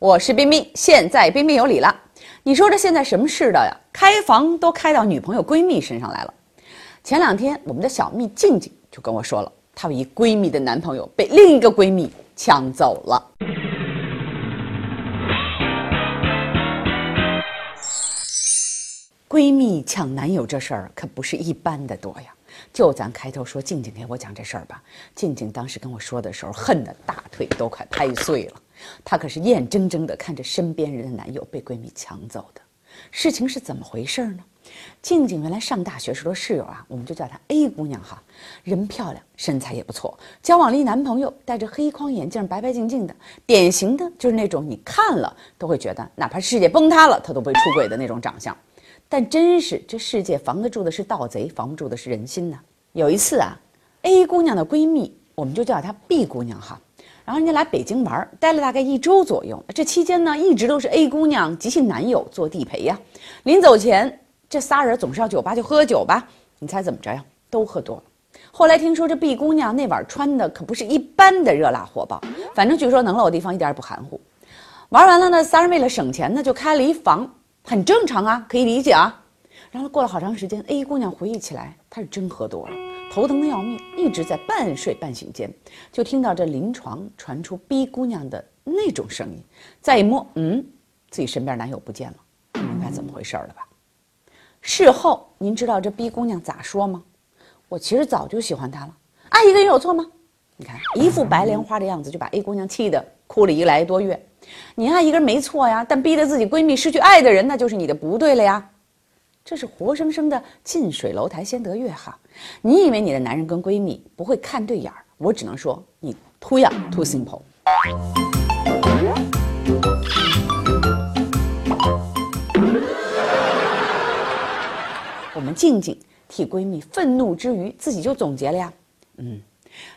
我是冰冰，现在冰冰有理了。你说这现在什么世道呀？开房都开到女朋友闺蜜身上来了。前两天我们的小蜜静静就跟我说了，她一闺蜜的男朋友被另一个闺蜜抢走了。闺蜜抢男友这事儿可不是一般的多呀。就咱开头说静静给我讲这事儿吧，静静当时跟我说的时候，恨得大腿都快拍碎了。她可是眼睁睁地看着身边人的男友被闺蜜抢走的。事情是怎么回事呢？静静原来上大学时的室友啊，我们就叫她 A 姑娘哈，人漂亮，身材也不错，交往了一男朋友，戴着黑框眼镜，白白净净的，典型的就是那种你看了都会觉得，哪怕世界崩塌了，她都不会出轨的那种长相。但真是这世界防得住的是盗贼，防不住的是人心呐。有一次啊，A 姑娘的闺蜜，我们就叫她 B 姑娘哈，然后人家来北京玩，待了大概一周左右。这期间呢，一直都是 A 姑娘及其男友做地陪呀。临走前，这仨人总是要酒吧去喝酒吧。你猜怎么着呀？都喝多了。后来听说这 B 姑娘那晚穿的可不是一般的热辣火爆，反正据说能露的地方一点也不含糊。玩完了呢，仨人为了省钱呢，就开了一房。很正常啊，可以理解啊。然后过了好长时间，A 姑娘回忆起来，她是真喝多了，头疼的要命，一直在半睡半醒间，就听到这临床传出 B 姑娘的那种声音。再一摸，嗯，自己身边男友不见了，明白怎么回事了吧？事后您知道这 B 姑娘咋说吗？我其实早就喜欢他了，爱一个人有错吗？你看一副白莲花的样子，就把 A 姑娘气得哭了一个来多月。你爱一个人没错呀，但逼得自己闺蜜失去爱的人，那就是你的不对了呀。这是活生生的近水楼台先得月哈。你以为你的男人跟闺蜜不会看对眼儿？我只能说你 too young too simple。我们静静替闺蜜愤怒之余，自己就总结了呀，嗯。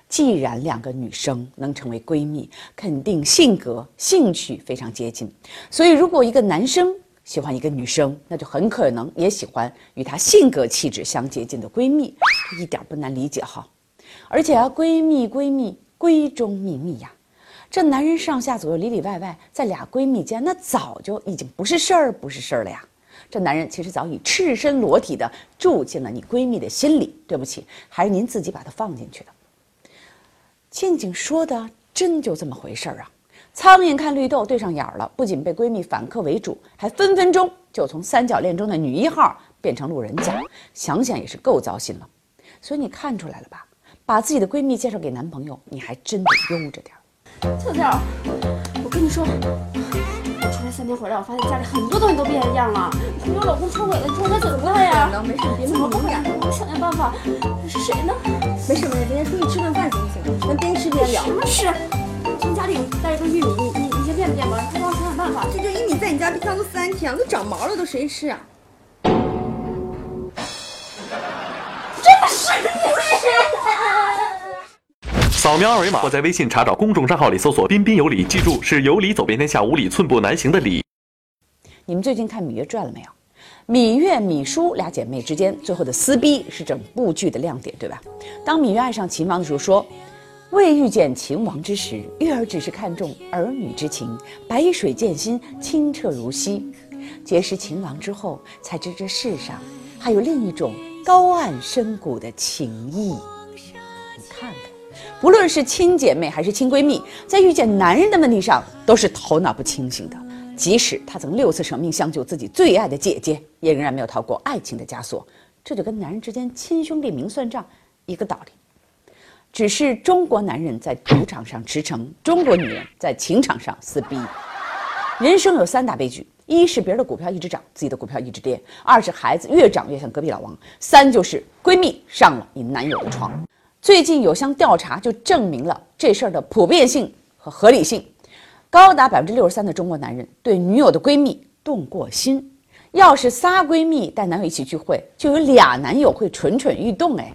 既然两个女生能成为闺蜜，肯定性格、兴趣非常接近。所以，如果一个男生喜欢一个女生，那就很可能也喜欢与她性格、气质相接近的闺蜜，一点不难理解哈。而且啊，闺蜜闺蜜闺中秘密呀，这男人上下左右里里外外，在俩闺蜜间，那早就已经不是事儿，不是事儿了呀。这男人其实早已赤身裸体的住进了你闺蜜的心里。对不起，还是您自己把他放进去的。静静说的真就这么回事儿啊！苍蝇看绿豆对上眼儿了，不仅被闺蜜反客为主，还分分钟就从三角恋中的女一号变成路人甲，想想也是够糟心了。所以你看出来了吧？把自己的闺蜜介绍给男朋友，你还真得悠着点儿。跳跳，我跟你说，我出来三天回来，我发现家里很多东西都变样了。我我老公出轨了，你说我该怎么办呀？没事，别那么敏感，我想想办法。是谁呢？没事没事，咱先出去吃顿饭行不行？咱边吃边聊。什么事？从家里带一个玉米，你你你先变不变吧？快帮我想想办法。这这玉米在你家冰箱都三天了，都长毛了，都谁吃啊？这不是？扫描二维码或在微信查找公众账号里搜索“彬彬有礼”，记住是有理走遍天下，无理寸步难行的理。你们最近看《芈月传》了没有？芈月、芈姝俩姐妹之间最后的撕逼是整部剧的亮点，对吧？当芈月爱上秦王的时候，说：“未遇见秦王之时，月儿只是看重儿女之情，白水见心，清澈如溪。结识秦王之后，才知这世上还有另一种高岸深谷的情谊。你看看，不论是亲姐妹还是亲闺蜜，在遇见男人的问题上，都是头脑不清醒的。”即使他曾六次舍命相救自己最爱的姐姐，也仍然没有逃过爱情的枷锁。这就跟男人之间亲兄弟明算账一个道理。只是中国男人在赌场上驰骋，中国女人在情场上撕逼。人生有三大悲剧：一是别人的股票一直涨，自己的股票一直跌；二是孩子越长越像隔壁老王；三就是闺蜜上了你男友的床。最近有项调查就证明了这事儿的普遍性和合理性。高达百分之六十三的中国男人对女友的闺蜜动过心，要是仨闺蜜带男友一起聚会，就有俩男友会蠢蠢欲动。哎，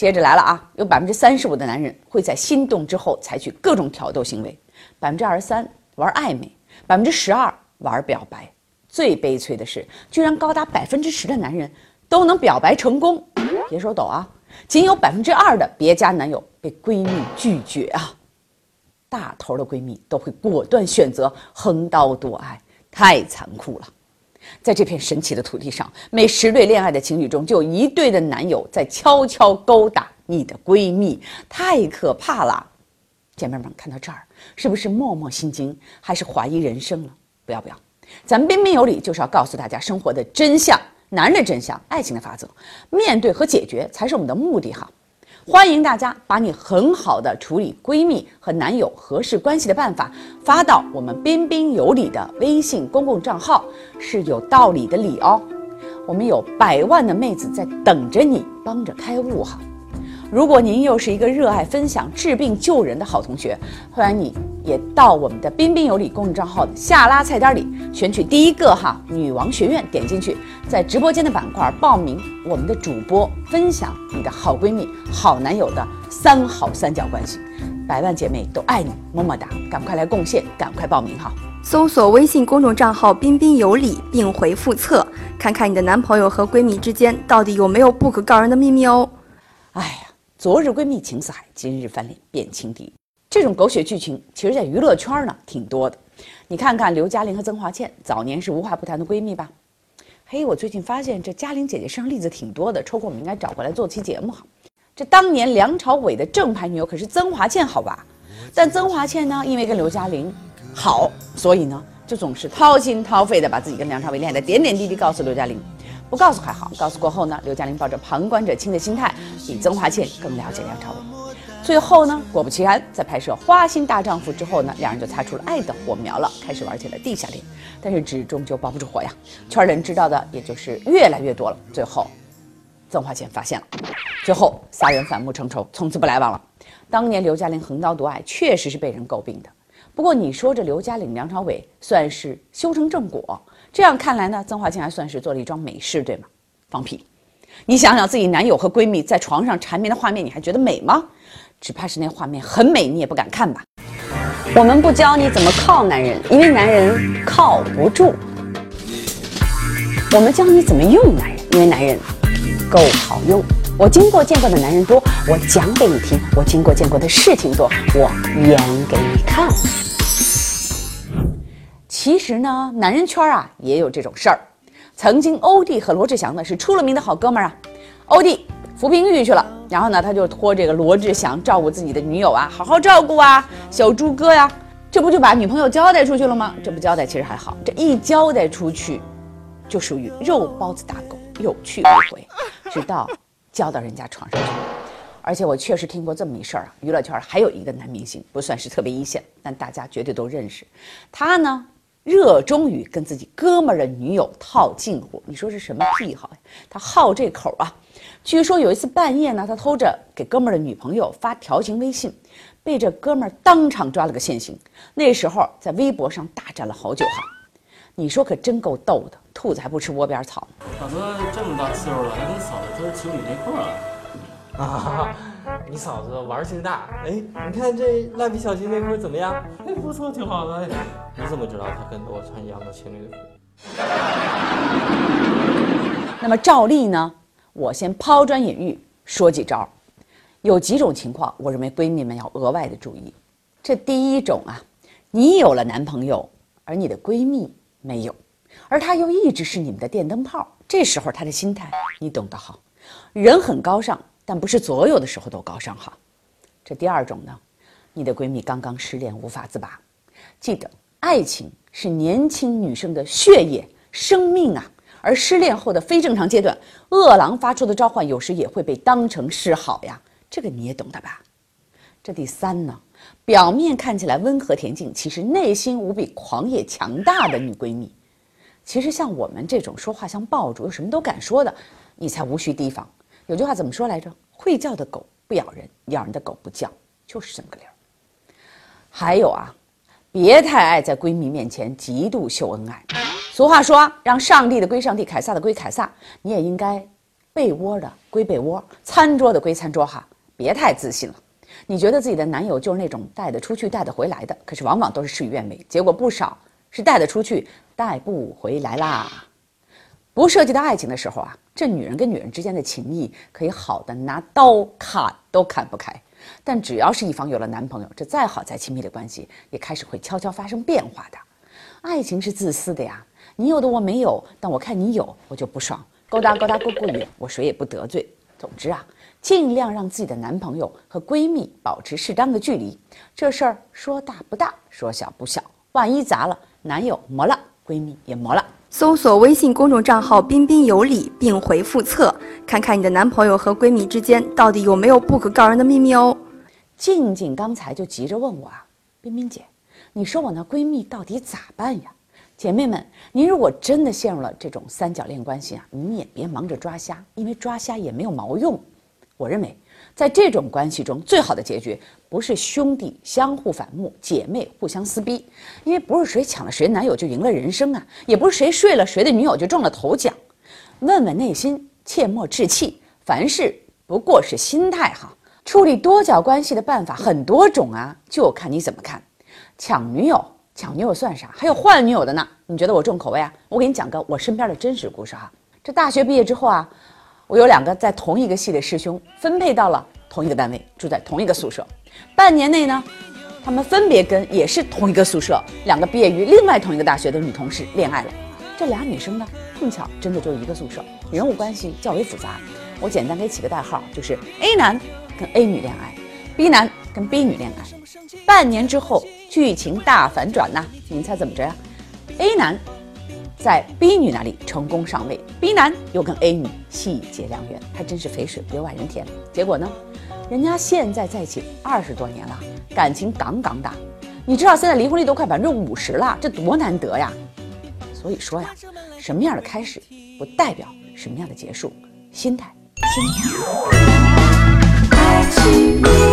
接着来了啊，有百分之三十五的男人会在心动之后采取各种挑逗行为，百分之二十三玩暧昧，百分之十二玩表白。最悲催的是，居然高达百分之十的男人都能表白成功。别说抖啊，仅有百分之二的别家男友被闺蜜拒绝啊。大头的闺蜜都会果断选择横刀夺爱，太残酷了。在这片神奇的土地上，每十对恋爱的情侣中就有一对的男友在悄悄勾搭你的闺蜜，太可怕了。姐妹们，看到这儿，是不是默默心惊，还是怀疑人生了？不要不要，咱们彬彬有礼就是要告诉大家生活的真相，男人的真相，爱情的法则，面对和解决才是我们的目的哈。欢迎大家把你很好的处理闺蜜和男友合适关系的办法发到我们彬彬有礼的微信公共账号，是有道理的理哦。我们有百万的妹子在等着你，帮着开悟哈。如果您又是一个热爱分享、治病救人的好同学，欢迎你也到我们的彬彬有礼公众账号的下拉菜单里选取第一个哈女王学院，点进去，在直播间的板块报名我们的主播分享你的好闺蜜、好男友的三好三角关系，百万姐妹都爱你，么么哒！赶快来贡献，赶快报名哈！搜索微信公众账号“彬彬有礼”并回复“测”，看看你的男朋友和闺蜜之间到底有没有不可告人的秘密哦。哎呀。昨日闺蜜情似海，今日翻脸变情敌。这种狗血剧情，其实在娱乐圈呢挺多的。你看看刘嘉玲和曾华倩，早年是无话不谈的闺蜜吧？嘿，我最近发现这嘉玲姐姐身上例子挺多的，抽空我们应该找过来做期节目哈。这当年梁朝伟的正牌女友可是曾华倩，好吧？但曾华倩呢，因为跟刘嘉玲好，所以呢，就总是掏心掏肺的把自己跟梁朝伟恋爱的点点滴滴告诉刘嘉玲。不告诉还好，告诉过后呢，刘嘉玲抱着旁观者清的心态，比曾华倩更了解梁朝伟。最后呢，果不其然，在拍摄《花心大丈夫》之后呢，两人就擦出了爱的火苗了，开始玩起了地下恋。但是纸终究包不住火呀，圈人知道的也就是越来越多了。最后，曾华倩发现了，最后仨人反目成仇，从此不来往了。当年刘嘉玲横刀夺爱，确实是被人诟病的。不过你说这刘嘉玲、梁朝伟算是修成正果。这样看来呢，曾华倩还算是做了一桩美事，对吗？放屁！你想想自己男友和闺蜜在床上缠绵的画面，你还觉得美吗？只怕是那画面很美，你也不敢看吧。我们不教你怎么靠男人，因为男人靠不住。我们教你怎么用男人，因为男人够好用。我经过见过的男人多，我讲给你听；我经过见过的事情多，我演给你看。其实呢，男人圈啊也有这种事儿。曾经欧弟和罗志祥呢是出了名的好哥们儿啊。欧弟服兵役去了，然后呢他就托这个罗志祥照顾自己的女友啊，好好照顾啊，小猪哥呀，这不就把女朋友交代出去了吗？这不交代其实还好，这一交代出去，就属于肉包子打狗，有去无回，直到交到人家床上去。而且我确实听过这么一事儿啊，娱乐圈还有一个男明星，不算是特别一线，但大家绝对都认识，他呢。热衷于跟自己哥们儿的女友套近乎，你说是什么癖好呀？他好这口啊！据说有一次半夜呢，他偷着给哥们儿的女朋友发调情微信，被这哥们儿当场抓了个现行。那时候在微博上大战了好久哈，你说可真够逗的，兔子还不吃窝边草。大哥这么大岁数了，还跟嫂子穿情侣内裤啊？啊！你嫂子玩心大，哎，你看这蜡笔小新那会怎么样？哎，不错，挺好的。你怎么知道他跟我穿一样的情侣裤？那么赵丽呢，我先抛砖引玉，说几招。有几种情况，我认为闺蜜们要额外的注意。这第一种啊，你有了男朋友，而你的闺蜜没有，而他又一直是你们的电灯泡，这时候他的心态你懂得好，人很高尚。但不是所有的时候都高尚哈。这第二种呢，你的闺蜜刚刚失恋无法自拔，记得爱情是年轻女生的血液生命啊，而失恋后的非正常阶段，饿狼发出的召唤有时也会被当成示好呀，这个你也懂得吧？这第三呢，表面看起来温和恬静，其实内心无比狂野强大的女闺蜜，其实像我们这种说话像爆竹又什么都敢说的，你才无需提防。有句话怎么说来着？会叫的狗不咬人，咬人的狗不叫，就是这么个理儿。还有啊，别太爱在闺蜜面前极度秀恩爱。俗话说，让上帝的归上帝，凯撒的归凯撒。你也应该被窝的归被窝，餐桌的归餐桌哈。别太自信了。你觉得自己的男友就是那种带得出去、带得回来的，可是往往都是事与愿违，结果不少是带得出去、带不回来啦。不涉及到爱情的时候啊，这女人跟女人之间的情谊可以好的拿刀砍都砍不开。但只要是一方有了男朋友，这再好再亲密的关系，也开始会悄悄发生变化的。爱情是自私的呀，你有的我没有，但我看你有，我就不爽，勾搭勾搭过过瘾，我谁也不得罪。总之啊，尽量让自己的男朋友和闺蜜保持适当的距离。这事儿说大不大，说小不小，万一砸了，男友没了，闺蜜也没了。搜索微信公众账号“彬彬有礼”，并回复“测”，看看你的男朋友和闺蜜之间到底有没有不可告人的秘密哦。静静刚才就急着问我啊，彬彬姐，你说我那闺蜜到底咋办呀？姐妹们，您如果真的陷入了这种三角恋关系啊，你也别忙着抓瞎，因为抓瞎也没有毛用。我认为，在这种关系中，最好的结局不是兄弟相互反目，姐妹互相撕逼，因为不是谁抢了谁男友就赢了人生啊，也不是谁睡了谁的女友就中了头奖。问问内心，切莫置气，凡事不过是心态好。处理多角关系的办法很多种啊，就看你怎么看。抢女友，抢女友算啥？还有换女友的呢？你觉得我重口味啊？我给你讲个我身边的真实故事哈。这大学毕业之后啊，我有两个在同一个系的师兄，分配到了同一个单位，住在同一个宿舍。半年内呢，他们分别跟也是同一个宿舍、两个毕业于另外同一个大学的女同事恋爱了。这俩女生呢，碰巧真的就一个宿舍，人物关系较为复杂。我简单给起个代号，就是 A 男跟 A 女恋爱，B 男跟 B 女恋爱。半年之后，剧情大反转呐！您猜怎么着呀？A 男在 B 女那里成功上位，B 男又跟 A 女喜结良缘，还真是肥水不流外人田。结果呢，人家现在在一起二十多年了，感情杠杠的。你知道现在离婚率都快百分之五十了，这多难得呀！所以说呀，什么样的开始，不代表什么样的结束，心态。心态。爱情。